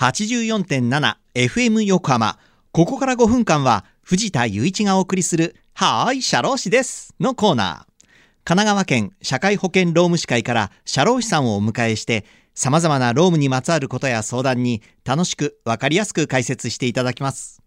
84.7FM 横浜。ここから5分間は藤田雄一がお送りするはーい、社労士ですのコーナー。神奈川県社会保険労務士会から社労士さんをお迎えして様々な労務にまつわることや相談に楽しくわかりやすく解説していただきます。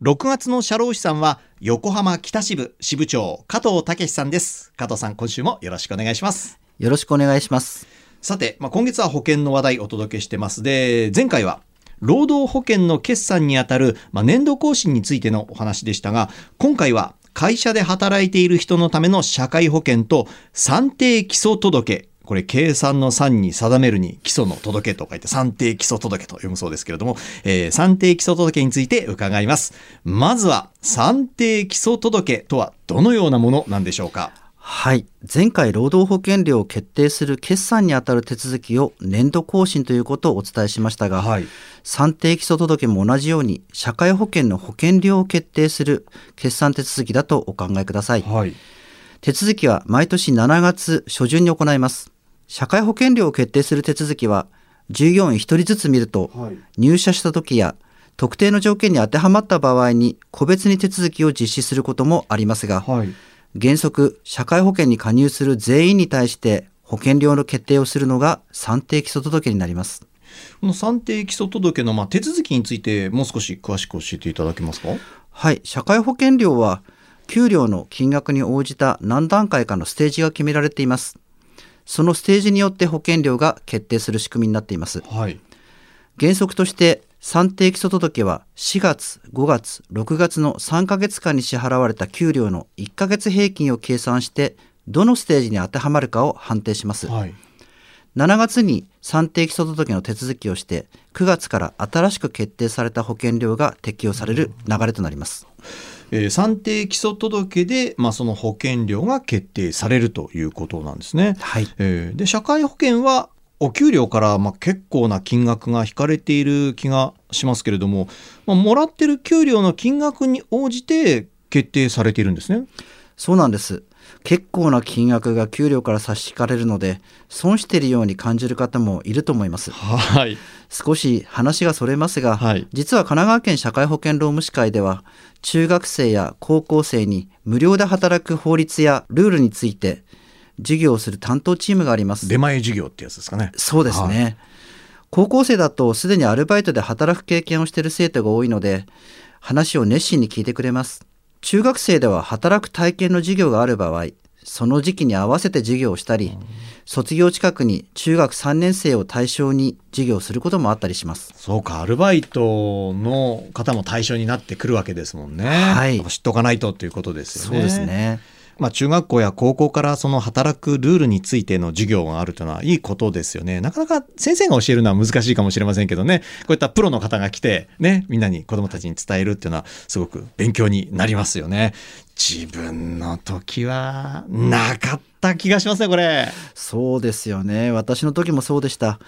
6月の社労士さんは横浜北支部支部長加藤武さんです。加藤さん今週もよろしくお願いします。よろしくお願いします。さて、まあ、今月は保険の話題をお届けしてます。で、前回は労働保険の決算にあたる、まあ、年度更新についてのお話でしたが、今回は会社で働いている人のための社会保険と算定基礎届これ、計算の算に定めるに基礎の届けと書いて算定基礎届と読むそうですけれども、えー、算定基礎届について伺います。まずは、算定基礎届とはどのようなものなんでしょうか？はい。前回労働保険料を決定する決算にあたる手続きを年度更新ということをお伝えしましたが、はい。算定基礎届も同じように社会保険の保険料を決定する決算手続きだとお考えください。はい。手続きは毎年7月初旬に行います。社会保険料を決定する手続きは従業員1人ずつ見ると、はい入社した時や特定の条件に当てはまった場合に個別に手続きを実施することもありますが、はい。原則社会保険に加入する全員に対して保険料の決定をするのが算定基礎届になります。この算定基礎届のまあ手続きについてもう少し詳しく教えていただけますか？はい、社会保険料は給料の金額に応じた何段階かのステージが決められています。そのステージによって保険料が決定する仕組みになっています。はい。原則として算定基礎届は4月、5月、6月の3ヶ月間に支払われた給料の1ヶ月平均を計算してどのステージに当てはまるかを判定します。はい。7月に算定基礎届の手続きをして9月から新しく決定された保険料が適用される流れとなります。えー、算定基礎届で、まあ、その保険料が決定されるということなんですね。はい。えーで社会保険はお給料からまあ結構な金額が引かれている気がしますけれども、まあ、もらってる給料の金額に応じて決定されているんですね。そうなんです。結構な金額が給料から差し引かれるので損しているように感じる方もいると思います。はい。少し話がそれますが、はい実は神奈川県社会保険労務士会では中学生や高校生に無料で働く法律やルールについて授業をする担当チームがあります。出前授業ってやつですかね。そうですね、高校生だとすでにアルバイトで働く経験をしている生徒が多いので話を熱心に聞いてくれます中学生では働く体験の授業がある場合その時期に合わせて授業をしたり、卒業近くに中学3年生を対象に授業をすることもあったりしますそうか、アルバイトの方も対象になってくるわけですもんね。はい知っとかないとっていうことですよね。そうです。ねまあ、中学校や高校からその働くルールについての授業があるというのはいいことですよね。なかなか先生が教えるのは難しいかもしれませんけどね、こういったプロの方が来て、ね、みんなに子供たちに伝えるっていうのはすごく勉強になりますよね。自分の時はなかった気がしますね、これ。そうですよね私の時もそうでした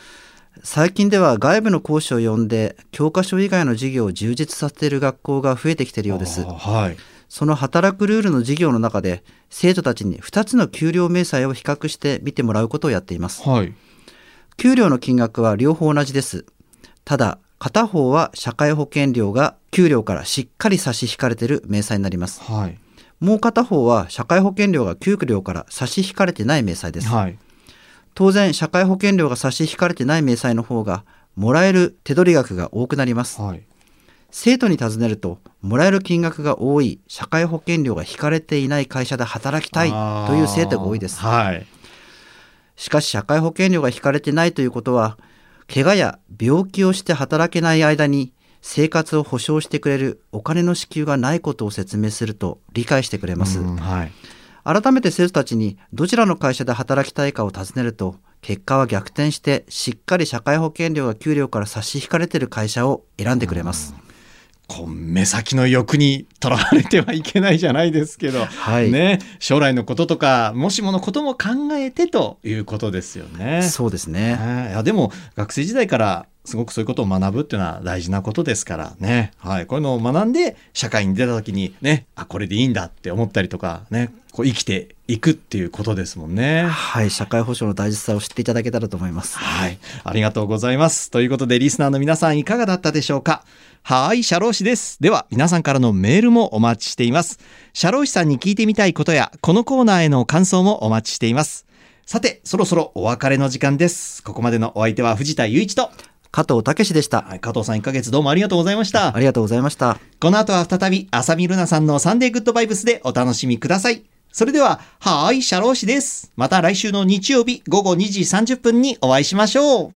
最近では外部の講師を呼んで教科書以外の授業を充実させている学校が増えてきているようですはい。その働くルールの授業の中で生徒たちに2つの給料明細を比較して見てもらうことをやっていますはい。給料の金額は両方同じですただ片方は社会保険料が給料からしっかり差し引かれている明細になりますはい。もう片方は社会保険料が給料から差し引かれてない明細ですはい。当然社会保険料が差し引かれてない明細の方がもらえる手取り額が多くなりますはい。生徒に尋ねるともらえる金額が多い社会保険料が引かれていない会社で働きたいという生徒が多いですはい。しかし社会保険料が引かれてないということは怪我や病気をして働けない間に生活を保障してくれるお金の支給がないことを説明すると理解してくれます、うんはい。改めて生徒たちにどちらの会社で働きたいかを尋ねると結果は逆転してしっかり社会保険料が給料から差し引かれている会社を選んでくれます、こう目先の欲にとらわれてはいけないじゃないですけど、はい。ね、将来のこととかもしものことも考えてということですよね。そうですね。ねい。やでも学生時代からすごくそういうことを学ぶっていうのは大事なことですから。ね。はい。こういうのを学んで社会に出た時にね、あ、これでいいんだって思ったりとかね、こう生きていくっていうことですもんね。はい、社会保障の大事さを知っていただけたらと思います。はい。ありがとうございます。ということで、リスナーの皆さんいかがだったでしょうか？はい、社労士です。では、皆さんからのメールもお待ちしています。社労士さんに聞いてみたいことや、このコーナーへの感想もお待ちしています。さて、そろそろお別れの時間です。ここまでのお相手は藤田雄一と、加藤武でした。はい、加藤さん1ヶ月どうもありがとうございましたあ。りがとうございました。この後は再び、浅見ルナさんのサンデーグッドバイブスでお楽しみください。それでは、はーい、社労士です。また来週の日曜日午後2時30分にお会いしましょう。